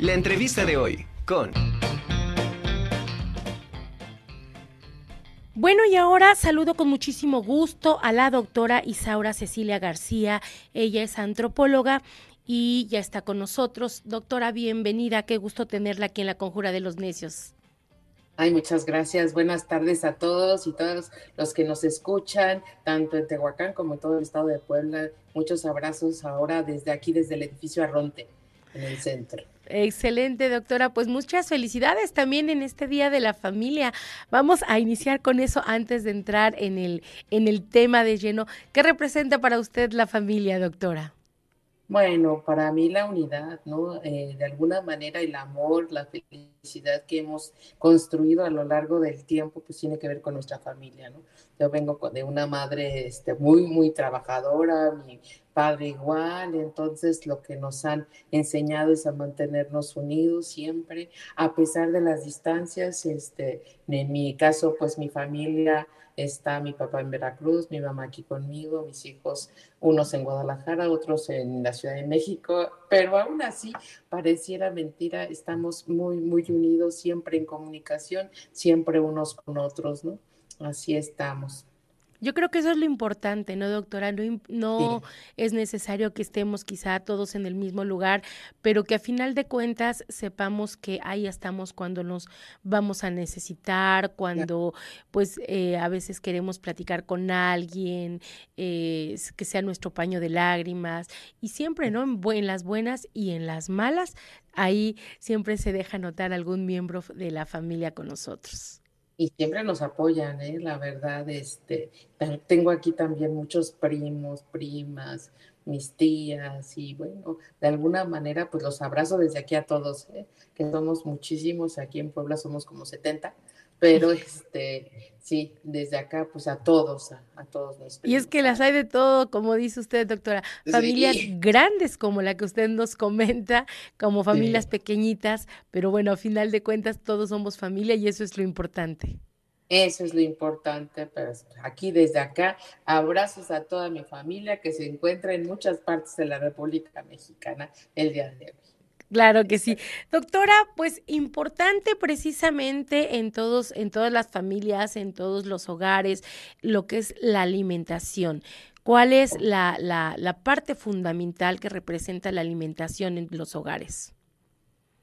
La entrevista de hoy con... Bueno, y ahora saludo con muchísimo gusto a la doctora Isaura Cecilia García. Ella es antropóloga y ya está con nosotros. Doctora, bienvenida. Qué gusto tenerla aquí en la Conjura de los Necios. Ay, muchas gracias. Buenas tardes a todos y todos los que nos escuchan, tanto en Tehuacán como en todo el estado de Puebla. Muchos abrazos ahora desde aquí, desde el edificio Arronte, en el centro. Excelente, doctora. Pues muchas felicidades también en este Día de la Familia. Vamos a iniciar con eso antes de entrar en el, en el tema de lleno. ¿Qué representa para usted la familia, doctora? Bueno, para mí la unidad, ¿no? Eh, de alguna manera el amor, la felicidad que hemos construido a lo largo del tiempo, pues tiene que ver con nuestra familia, ¿no? Yo vengo de una madre este, muy, muy trabajadora, mi padre igual, entonces lo que nos han enseñado es a mantenernos unidos siempre, a pesar de las distancias, este, en mi caso, pues mi familia está mi papá en Veracruz, mi mamá aquí conmigo, mis hijos, unos en Guadalajara, otros en la Ciudad de México, pero aún así pareciera mentira, estamos muy, muy unidos, siempre en comunicación, siempre unos con otros, ¿no? Así estamos. Yo creo que eso es lo importante, ¿no, doctora? No, es necesario que estemos quizá todos en el mismo lugar, pero que a final de cuentas sepamos que ahí estamos cuando nos vamos a necesitar, cuando pues eh, a veces queremos platicar con alguien, eh, que sea nuestro paño de lágrimas, y siempre, ¿no? En, las buenas y en las malas, ahí siempre se deja notar algún miembro de la familia con nosotros y siempre nos apoyan, ¿eh? la verdad, este, tengo aquí también muchos primos, primas, mis tías y bueno, de alguna manera pues los abrazo desde aquí a todos, ¿eh? que somos muchísimos, aquí en Puebla somos como 70 pero este, sí, desde acá, pues a todos, a, todos los Y es que las hay de todo, como dice usted, doctora, familias grandes como la que usted nos comenta, como familias pequeñitas, pero bueno, a final de cuentas todos somos familia y eso es lo importante. Eso es lo importante, pero aquí desde acá, abrazos a toda mi familia que se encuentra en muchas partes de la República Mexicana el día de hoy. Claro que sí. Doctora, pues importante precisamente en todos, en todas las familias, en todos los hogares, lo que es la alimentación. ¿Cuál es la, la, la parte fundamental que representa la alimentación en los hogares?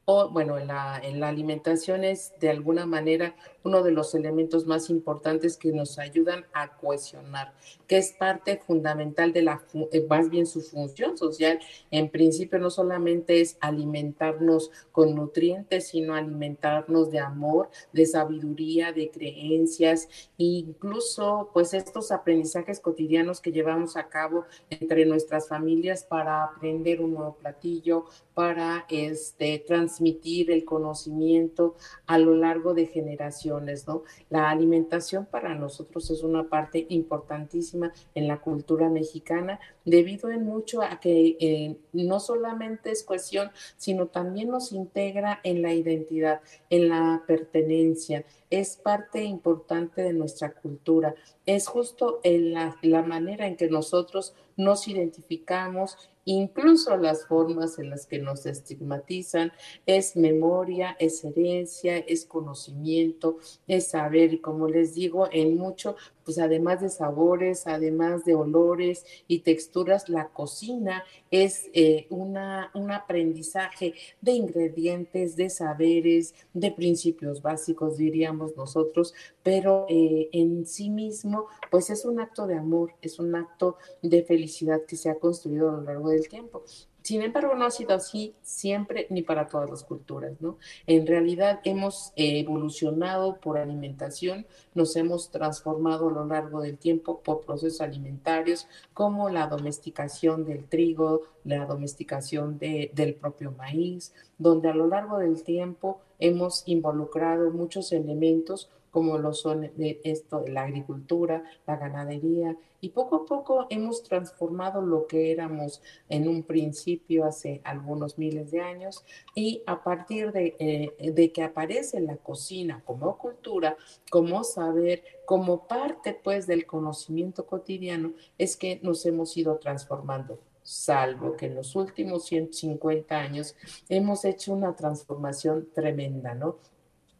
Bueno, en la, en la alimentación es de alguna manera uno de los elementos más importantes que nos ayudan a cohesionar, que es parte fundamental de la, eh, más bien su función social. En principio no solamente es alimentarnos con nutrientes, sino alimentarnos de amor, de sabiduría, de creencias, e incluso pues estos aprendizajes cotidianos que llevamos a cabo entre nuestras familias para aprender un nuevo platillo, para este, transmitir el conocimiento a lo largo de generaciones, ¿no? La alimentación para nosotros es una parte importantísima en la cultura mexicana, debido en mucho a que eh, no solamente es cuestión, sino también nos integra en la identidad, en la pertenencia, es parte importante de nuestra cultura, es justo en la, la manera en que nosotros nos identificamos incluso las formas en las que nos estigmatizan, es memoria, es herencia, es conocimiento, es saber, y como les digo, en mucho, pues además de sabores, además de olores y texturas, la cocina es eh, una, un aprendizaje de ingredientes, de saberes, de principios básicos, diríamos nosotros, pero eh, en sí mismo, pues es un acto de amor, es un acto de felicidad que se ha construido a lo largo del tiempo. Sin embargo, no ha sido así siempre ni para todas las culturas, ¿no? En realidad hemos evolucionado por alimentación, nos hemos transformado a lo largo del tiempo por procesos alimentarios como la domesticación del trigo, la domesticación del propio maíz, donde a lo largo del tiempo hemos involucrado muchos elementos como lo son esto, la agricultura, la ganadería, y poco a poco hemos transformado lo que éramos en un principio hace algunos miles de años, y a partir de, eh, de que aparece la cocina como cultura, como saber, como parte pues del conocimiento cotidiano, es que nos hemos ido transformando salvo que en los últimos 150 años hemos hecho una transformación tremenda, ¿no?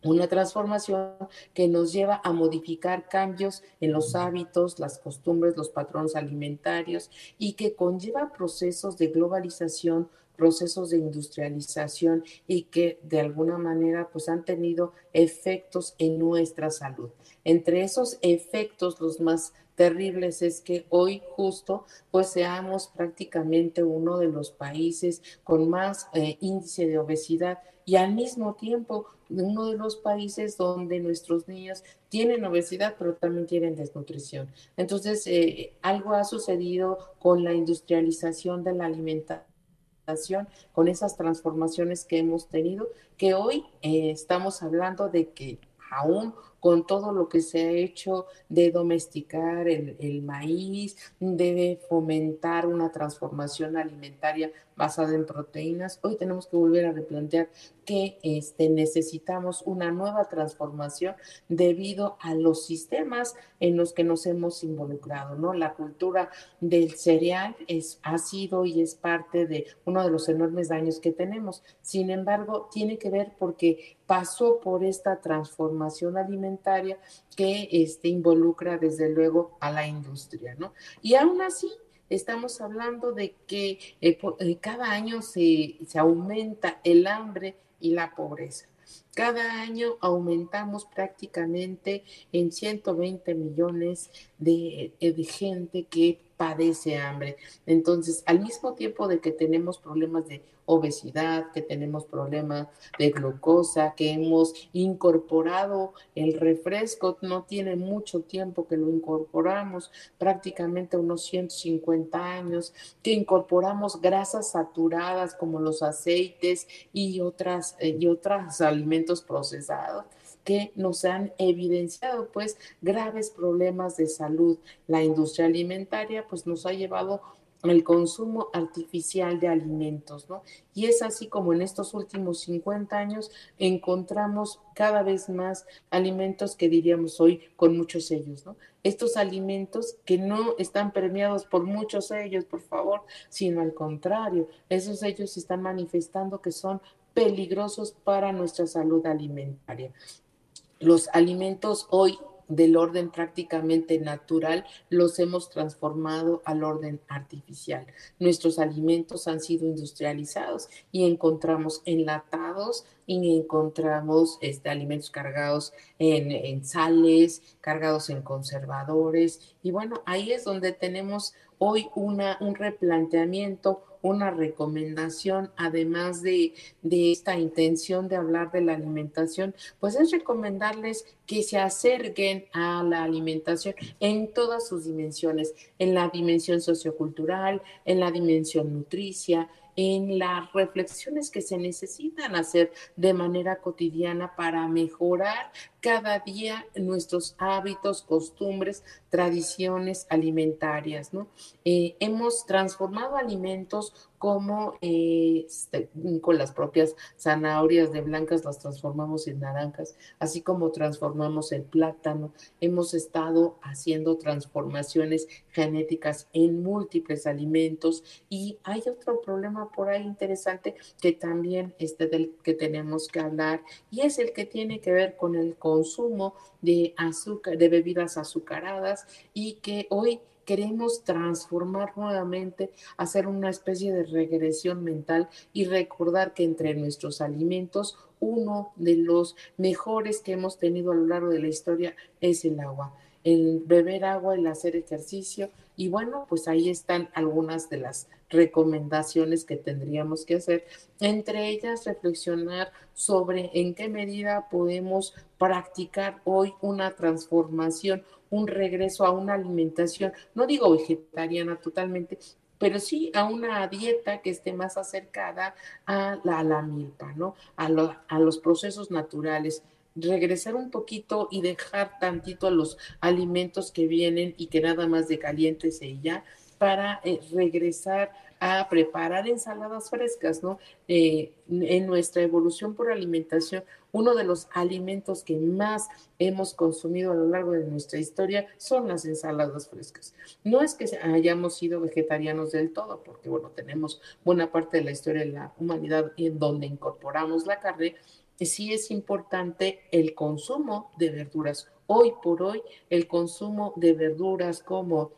Una transformación que nos lleva a modificar cambios en los hábitos, las costumbres, los patrones alimentarios y que conlleva procesos de globalización, procesos de industrialización y que de alguna manera pues han tenido efectos en nuestra salud. Entre esos efectos los más terribles es que hoy justo pues seamos prácticamente uno de los países con más eh, índice de obesidad y al mismo tiempo uno de los países donde nuestros niños tienen obesidad, pero también tienen desnutrición. Entonces, eh, algo ha sucedido con la industrialización de la alimentación con esas transformaciones que hemos tenido, que hoy eh, estamos hablando de que aún con todo lo que se ha hecho de domesticar el, maíz, de fomentar una transformación alimentaria basada en proteínas, hoy tenemos que volver a replantear que este, necesitamos una nueva transformación debido a los sistemas en los que nos hemos involucrado, ¿no? La cultura del cereal es, ha sido y es parte de uno de los enormes daños que tenemos. Sin embargo, tiene que ver porque pasó por esta transformación alimentaria que este, involucra desde luego a la industria, ¿no? Y aún así, estamos hablando de que eh, eh, cada año se, se aumenta el hambre y la pobreza. Cada año aumentamos prácticamente en 120 millones de, eh, de, gente que padece hambre. Entonces, al mismo tiempo de que tenemos problemas de obesidad, que tenemos problemas de glucosa, que hemos incorporado el refresco, no tiene mucho tiempo que lo incorporamos, prácticamente unos 150 años, que incorporamos grasas saturadas como los aceites y otras eh, y otros alimentos procesados que nos han evidenciado pues graves problemas de salud. La industria alimentaria pues nos ha llevado el consumo artificial de alimentos, ¿no? Y es así como en estos últimos 50 años encontramos cada vez más alimentos que diríamos hoy con muchos sellos, ¿no? Estos alimentos que no están premiados por muchos sellos, por favor, sino al contrario, esos sellos están manifestando que son peligrosos para nuestra salud alimentaria. Los alimentos hoy del orden prácticamente natural los hemos transformado al orden artificial. Nuestros alimentos han sido industrializados y encontramos enlatados y encontramos este, alimentos cargados en, en sales, cargados en conservadores. Y bueno, ahí es donde tenemos hoy una, un replanteamiento, una recomendación, además de, de, esta intención de hablar de la alimentación, pues es recomendarles que se acerquen a la alimentación en todas sus dimensiones, en la dimensión sociocultural, en la dimensión nutricia, en las reflexiones que se necesitan hacer de manera cotidiana para mejorar cada día nuestros hábitos, costumbres, tradiciones alimentarias, ¿no? Eh, hemos transformado alimentos como eh, este, con las propias zanahorias de blancas las transformamos en naranjas, así como transformamos el plátano. Hemos estado haciendo transformaciones genéticas en múltiples alimentos y hay otro problema por ahí interesante que también este del que tenemos que hablar y es el que tiene que ver con el consumo de azúcar, de bebidas azucaradas y que hoy queremos transformar nuevamente, hacer una especie de regresión mental y recordar que entre nuestros alimentos uno de los mejores que hemos tenido a lo largo de la historia es el agua. El beber agua, el hacer ejercicio y bueno, pues ahí están algunas de las recomendaciones que tendríamos que hacer, entre ellas reflexionar sobre en qué medida podemos practicar hoy una transformación, un regreso a una alimentación, no digo vegetariana totalmente, pero sí a una dieta que esté más acercada a la, la milpa, ¿no? A, a los procesos naturales regresar un poquito y dejar tantito a los alimentos que vienen y que nada más de calientes y ya, para eh, regresar a preparar ensaladas frescas, ¿no? Eh, en nuestra evolución por alimentación, uno de los alimentos que más hemos consumido a lo largo de nuestra historia son las ensaladas frescas. No es que hayamos sido vegetarianos del todo, porque bueno, tenemos buena parte de la historia de la humanidad en donde incorporamos la carne, sí es importante el consumo de verduras. Hoy por hoy, el consumo de verduras como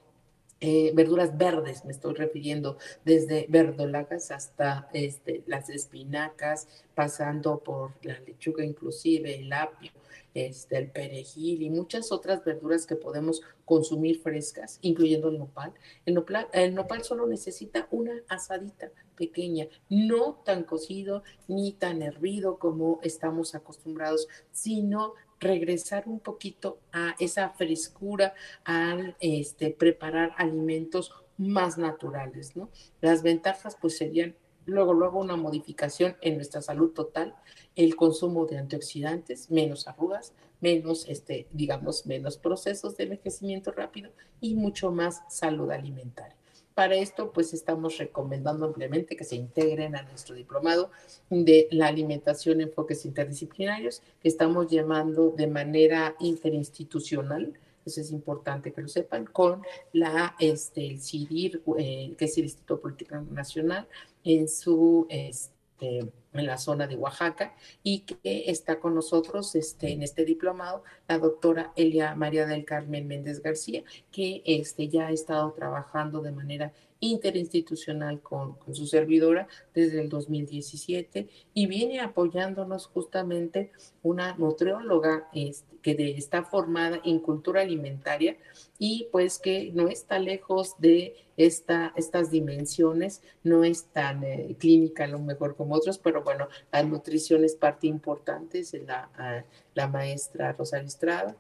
eh, verduras verdes, me estoy refiriendo, desde verdolagas hasta este, las espinacas, pasando por la lechuga inclusive, el apio, este, el perejil y muchas otras verduras que podemos consumir frescas, incluyendo el nopal. El nopal, el nopal solo necesita una asadita pequeña, no tan cocido ni tan hervido como estamos acostumbrados, sino regresar un poquito a esa frescura al este, preparar alimentos más naturales, ¿no? Las ventajas pues serían luego, luego una modificación en nuestra salud total, el consumo de antioxidantes, menos arrugas, menos, este, digamos, menos procesos de envejecimiento rápido y mucho más salud alimentaria. Para esto, pues estamos recomendando ampliamente que se integren a nuestro diplomado de la alimentación enfoques interdisciplinarios, que estamos llamando de manera interinstitucional, eso es importante que lo sepan, con la, este, el CIDIR, eh, que es el Instituto Político Nacional, en su, este, en la zona de Oaxaca, y que está con nosotros este, en este diplomado la doctora Elia María del Carmen Méndez García, que este, ya ha estado trabajando de manera interinstitucional con, con, su servidora desde el 2017 y viene apoyándonos justamente una nutrióloga este, que está formada en cultura alimentaria y pues que no está lejos de esta, estas dimensiones, no es tan eh, clínica a lo mejor como otros, pero bueno, la nutrición es parte importante, es la, ah, la maestra Rosario Estrada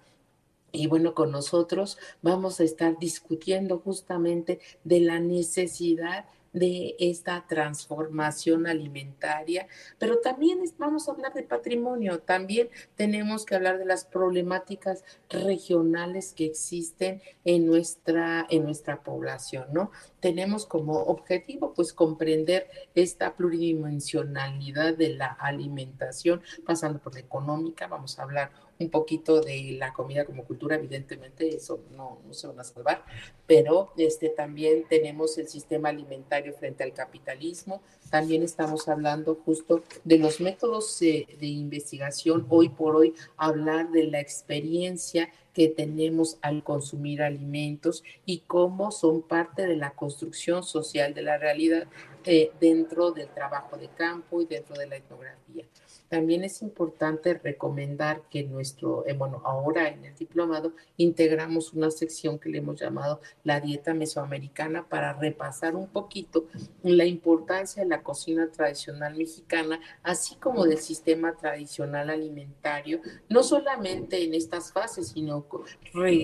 y bueno, con nosotros vamos a estar discutiendo justamente de la necesidad de esta transformación alimentaria, pero también vamos a hablar de patrimonio, también tenemos que hablar de las problemáticas regionales que existen en nuestra, en nuestra población, ¿no? Tenemos como objetivo pues comprender esta pluridimensionalidad de la alimentación, pasando por la económica, vamos a hablar un poquito de la comida como cultura, evidentemente eso no, no, se van a salvar, pero este, también tenemos el sistema alimentario frente al capitalismo, también estamos hablando justo de los métodos de, de investigación, hoy por hoy hablar de la experiencia que tenemos al consumir alimentos y cómo son parte de la construcción social de la realidad eh, dentro del trabajo de campo y dentro de la etnografía. También es importante recomendar que nuestro, eh, bueno, ahora en el diplomado integramos una sección que le hemos llamado la dieta mesoamericana para repasar un poquito la importancia de la cocina tradicional mexicana, así como del sistema tradicional alimentario, no solamente en estas fases, sino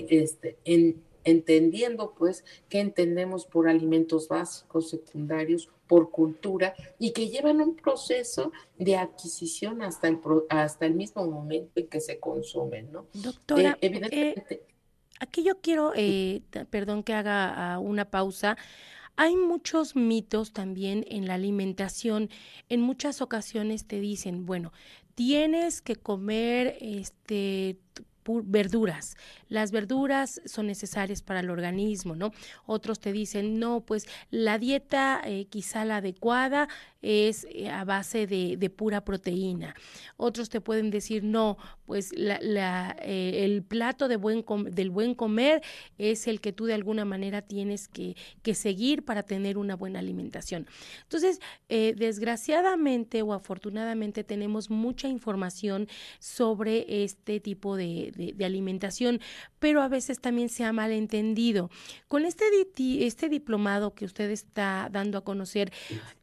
este, en entendiendo pues que entendemos por alimentos básicos, secundarios, por cultura y que llevan un proceso de adquisición hasta el, hasta el mismo momento en que se consumen, ¿no? Doctora, eh, evidentemente... aquí yo quiero, eh, perdón que haga ah, una pausa, hay muchos mitos también en la alimentación. En muchas ocasiones te dicen, bueno, tienes que comer este verduras. Las verduras son necesarias para el organismo, ¿no? Otros te dicen, no, pues la dieta eh, quizá la adecuada es eh, a base de, de, pura proteína. Otros te pueden decir, no, pues la, eh, el plato de buen del buen comer es el que tú de alguna manera tienes que, que seguir para tener una buena alimentación. Entonces, desgraciadamente o afortunadamente tenemos mucha información sobre este tipo de, de, alimentación, pero a veces también se ha malentendido. Con este, este diplomado que usted está dando a conocer,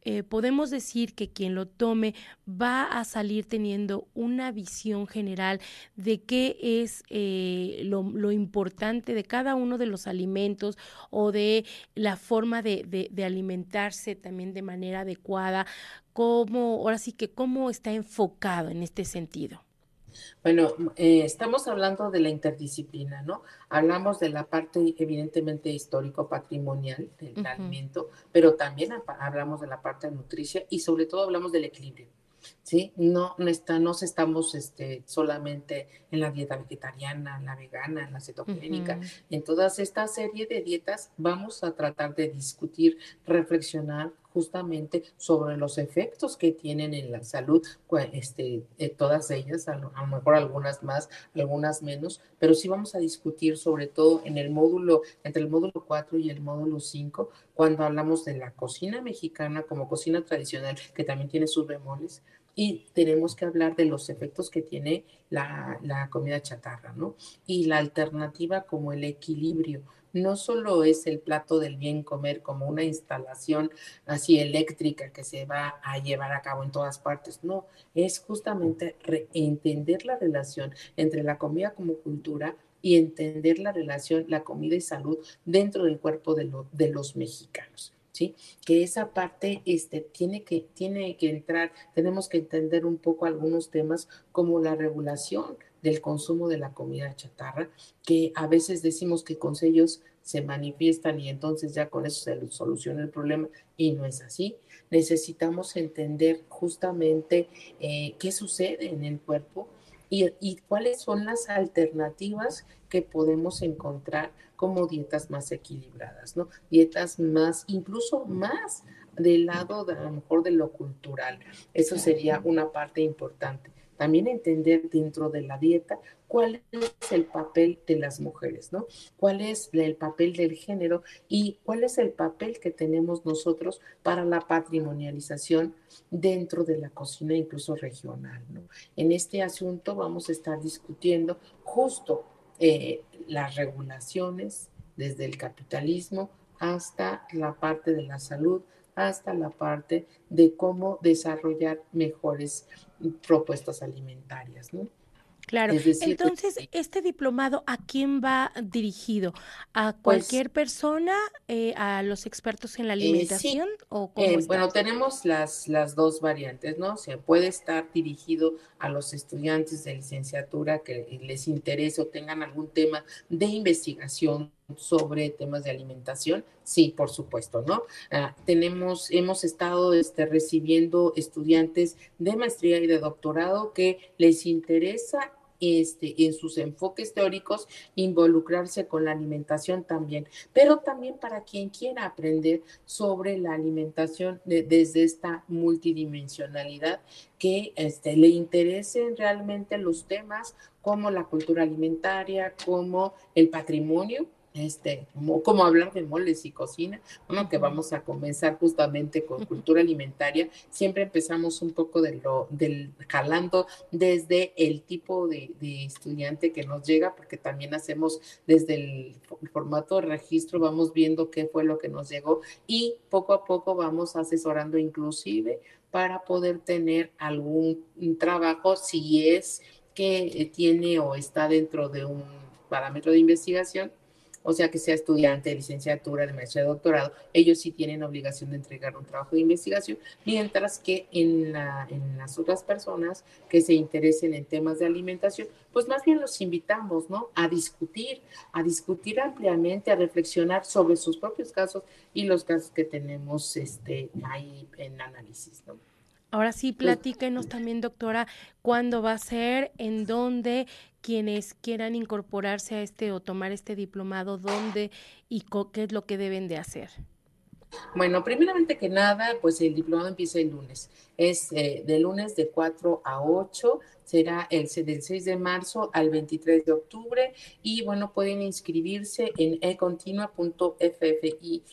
eh, podemos decir que quien lo tome va a salir teniendo una visión general de qué es eh, lo, importante de cada uno de los alimentos o de la forma de, de, de alimentarse también de manera adecuada, cómo, ahora sí que cómo está enfocado en este sentido. Bueno, eh, estamos hablando de la interdisciplina, ¿no? Hablamos de la parte evidentemente histórico-patrimonial del alimento, pero también hablamos de la parte nutricia y sobre todo hablamos del equilibrio. ¿sí? No, no, está, no estamos este, solamente en la dieta vegetariana, en la vegana, en la cetogénica. En toda esta serie de dietas vamos a tratar de discutir, reflexionar justamente sobre los efectos que tienen en la salud, este, eh, todas ellas, a lo, mejor algunas más, algunas menos, pero sí vamos a discutir sobre todo en el módulo, entre el módulo 4 y el módulo 5, cuando hablamos de la cocina mexicana como cocina tradicional, que también tiene sus bemoles, y tenemos que hablar de los efectos que tiene la, la, comida chatarra, ¿no? Y la alternativa como el equilibrio. No solo es el plato del bien comer como una instalación así eléctrica que se va a llevar a cabo en todas partes, no, es justamente entender la relación entre la comida como cultura y entender la relación, la comida y salud dentro del cuerpo de, los mexicanos. Que esa parte este, tiene, que, tiene que entrar, tenemos que entender un poco algunos temas como la regulación del consumo de la comida chatarra, que a veces decimos que con sellos se manifiestan y entonces ya con eso se soluciona el problema y no es así. Necesitamos entender justamente eh, qué sucede en el cuerpo y, y cuáles son las alternativas que podemos encontrar como dietas más equilibradas, ¿no? Dietas más, incluso más del lado de, a lo mejor de lo cultural. Eso sería una parte importante. También entender dentro de la dieta cuál es el papel de las mujeres, ¿no? ¿Cuál es el papel del género y cuál es el papel que tenemos nosotros para la patrimonialización dentro de la cocina, incluso regional, ¿no? En este asunto vamos a estar discutiendo justo eh, las regulaciones desde el capitalismo hasta la parte de la salud, hasta la parte de cómo desarrollar mejores propuestas alimentarias, ¿no? Claro. Entonces, ¿este diplomado a quién va dirigido? ¿A pues cualquier persona? Eh, ¿A los expertos en la eh, alimentación? ¿O eh, bueno, tenemos las, las dos variantes, ¿no? O sea, puede estar dirigido a los estudiantes de licenciatura que les interese o tengan algún tema de investigación sobre temas de alimentación, sí, por supuesto, ¿no? Ah, tenemos, hemos estado este, recibiendo estudiantes de maestría y de doctorado que les interesa este, en sus enfoques teóricos, involucrarse con la alimentación también, pero también para quien quiera aprender sobre la alimentación desde esta multidimensionalidad, que este, le interesen realmente los temas como la cultura alimentaria, como el patrimonio, este, como, hablar de moles y cocina, bueno, que vamos a comenzar justamente con cultura alimentaria, siempre empezamos un poco de lo, del jalando desde el tipo de, estudiante que nos llega, porque también hacemos desde el, formato de registro, vamos viendo qué fue lo que nos llegó y poco a poco vamos asesorando inclusive para poder tener algún trabajo si es que tiene o está dentro de un parámetro de investigación o sea que sea estudiante de licenciatura, de maestría, de doctorado, ellos sí tienen obligación de entregar un trabajo de investigación, mientras que en, las otras personas que se interesen en temas de alimentación, pues más bien los invitamos, ¿no? A discutir, a discutir ampliamente, a reflexionar sobre sus propios casos y los casos que tenemos este, ahí en análisis, ¿no? Ahora sí, platíquenos también, doctora, cuándo va a ser, en dónde, quienes quieran incorporarse a este o tomar este diplomado, dónde y qué es lo que deben de hacer. Bueno, primeramente que nada, pues el diplomado empieza el lunes. Es eh, de lunes de 4 a 8, será el del 6 de marzo al 23 de octubre. Y bueno, pueden inscribirse en econtinua.ffi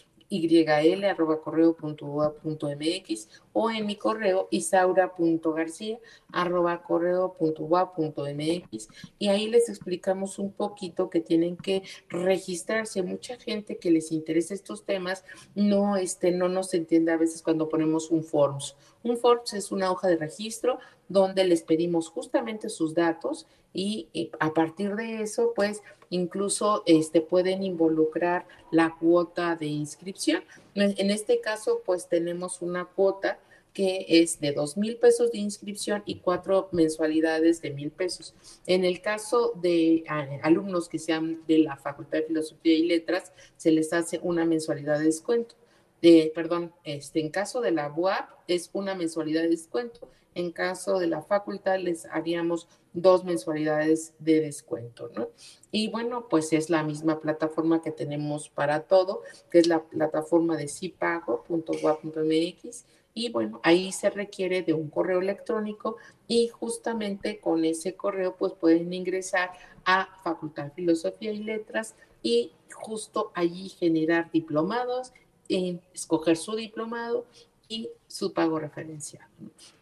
yl.correo.ua.mx o en mi correo isaura.garcía.correo.ua.mx y ahí les explicamos un poquito que tienen que registrarse. Mucha gente que les interesa estos temas no, este, no nos entiende a veces cuando ponemos un forms. Un forms es una hoja de registro donde les pedimos justamente sus datos y, a partir de eso, pues incluso este, pueden involucrar la cuota de inscripción. En este caso, pues tenemos una cuota que es de dos mil pesos de inscripción y cuatro mensualidades de mil pesos. En el caso de ah, alumnos que sean de la Facultad de Filosofía y Letras, se les hace una mensualidad de descuento. Eh, perdón, este, en caso de la UAP es una mensualidad de descuento. En caso de la facultad les haríamos dos mensualidades de descuento, ¿no? Y bueno, pues es la misma plataforma que tenemos para todo, que es la plataforma de sipago.gua.mx y bueno, ahí se requiere de un correo electrónico y justamente con ese correo pues pueden ingresar a Facultad de Filosofía y Letras y justo allí generar diplomados, escoger su diplomado y su pago referencial.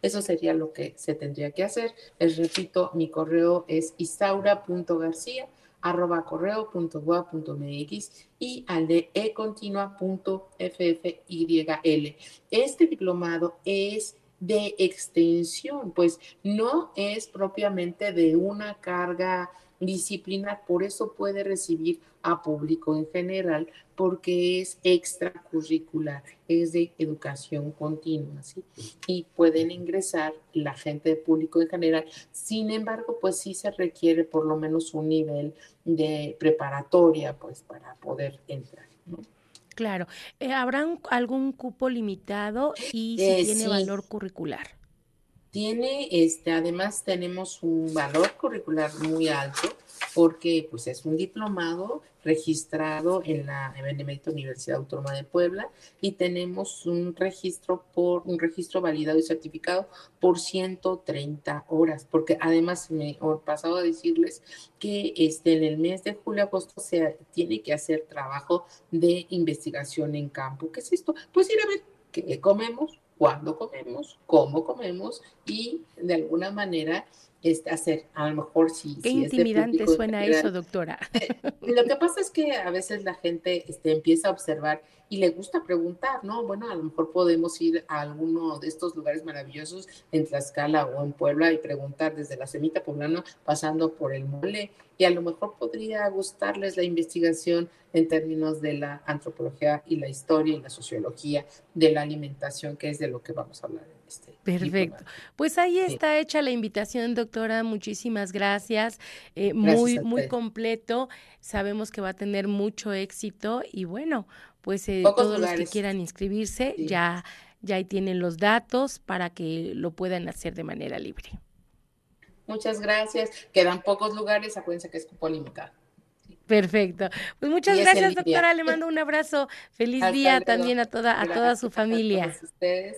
Eso sería lo que se tendría que hacer. Les repito, mi correo es isaura.garcía arroba correo.gua.mx y al de. Este diplomado es de extensión, pues no es propiamente de una carga disciplinar, por eso puede recibir a público en general, porque es extracurricular, es de educación continua, ¿sí? Y pueden ingresar la gente de público en general. Sin embargo, pues sí se requiere por lo menos un nivel de preparatoria, pues, para poder entrar, ¿no? Claro. Eh, ¿Habrá algún cupo limitado y si eh, tiene valor curricular? Tiene, este, además tenemos un valor curricular muy alto porque pues es un diplomado registrado en la Benemérita Universidad Autónoma de Puebla y tenemos un registro por un registro validado y certificado por 130 horas, porque además me he pasado a decirles que este en el mes de julio agosto se tiene que hacer trabajo de investigación en campo. ¿Qué es esto? Pues ir a ver qué comemos, cuándo comemos, cómo comemos y de alguna manera este, hacer, a lo mejor si... Qué intimidante suena eso, doctora. Lo que pasa es que a veces la gente este, empieza a observar y le gusta preguntar, ¿no? Bueno, a lo mejor podemos ir a alguno de estos lugares maravillosos en Tlaxcala o en Puebla y preguntar desde la semita poblana pasando por el mole y a lo mejor podría gustarles la investigación en términos de la antropología y la historia y la sociología de la alimentación, que es de lo que vamos a hablar este. Perfecto. Pues ahí está hecha la invitación, doctora. Muchísimas gracias. Eh, muy, muy completo. Sabemos que va a tener mucho éxito y bueno, pues eh, todos los que quieran inscribirse ya, ya ahí tienen los datos para que lo puedan hacer de manera libre. Muchas gracias. Quedan pocos lugares, acuérdense que es limitado. Perfecto. Pues muchas gracias, doctora. Le mando un abrazo. Feliz día también a toda, a toda su familia. A ustedes.